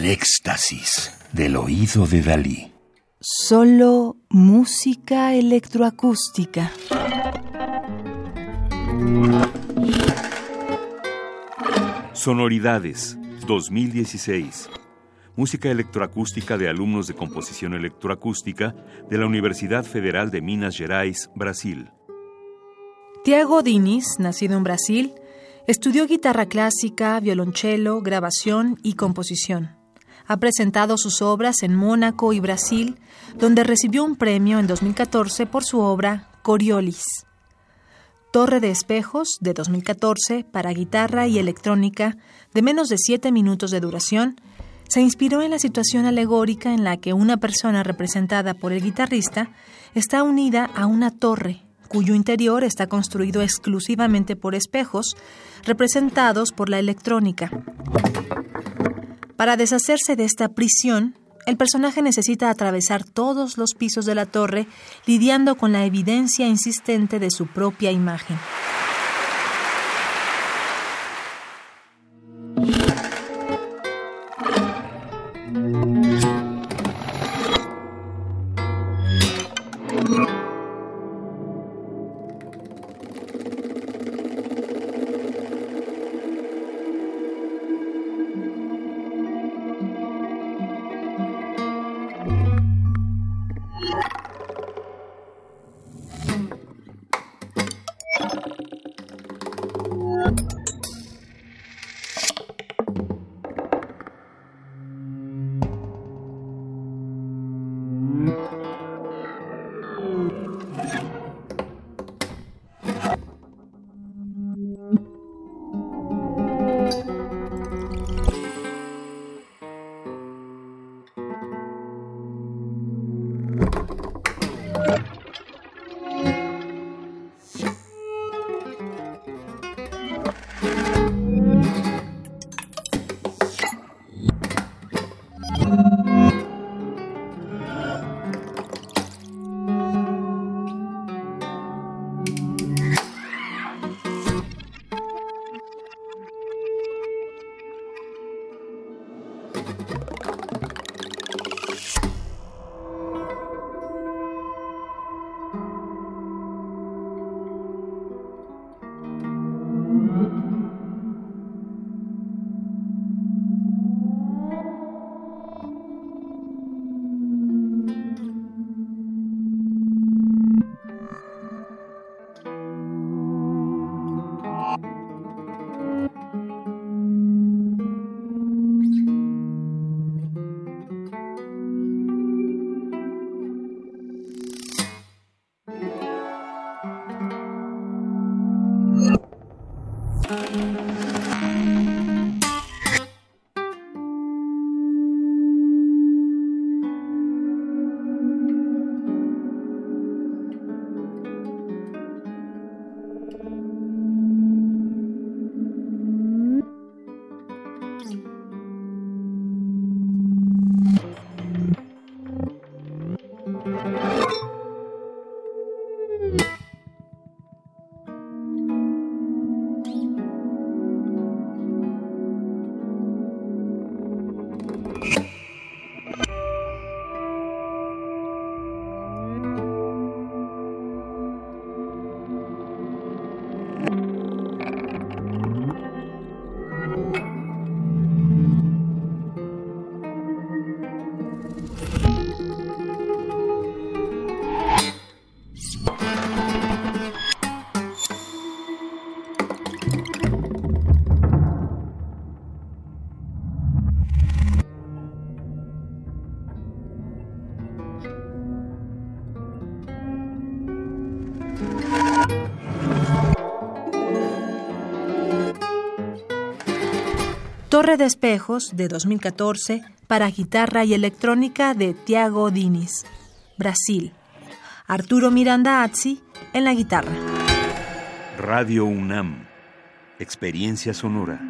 El éxtasis del oído de Dalí. Solo música electroacústica. Sonoridades 2016. Música electroacústica de alumnos de composición electroacústica de la Universidad Federal de Minas Gerais, Brasil. Tiago Diniz, nacido en Brasil, estudió guitarra clásica, violonchelo, grabación y composición. Ha presentado sus obras en Mónaco y Brasil, donde recibió un premio en 2014 por su obra Coriolis. Torre de Espejos, de 2014, para guitarra y electrónica, de menos de siete minutos de duración, se inspiró en la situación alegórica en la que una persona representada por el guitarrista está unida a una torre cuyo interior está construido exclusivamente por espejos, representados por la electrónica. Para deshacerse de esta prisión, el personaje necesita atravesar todos los pisos de la torre, lidiando con la evidencia insistente de su propia imagen. Bye. Torre de Espejos de 2014 para guitarra y electrónica de Tiago Diniz, Brasil. Arturo Miranda Azzi en la guitarra. Radio UNAM, experiencia sonora.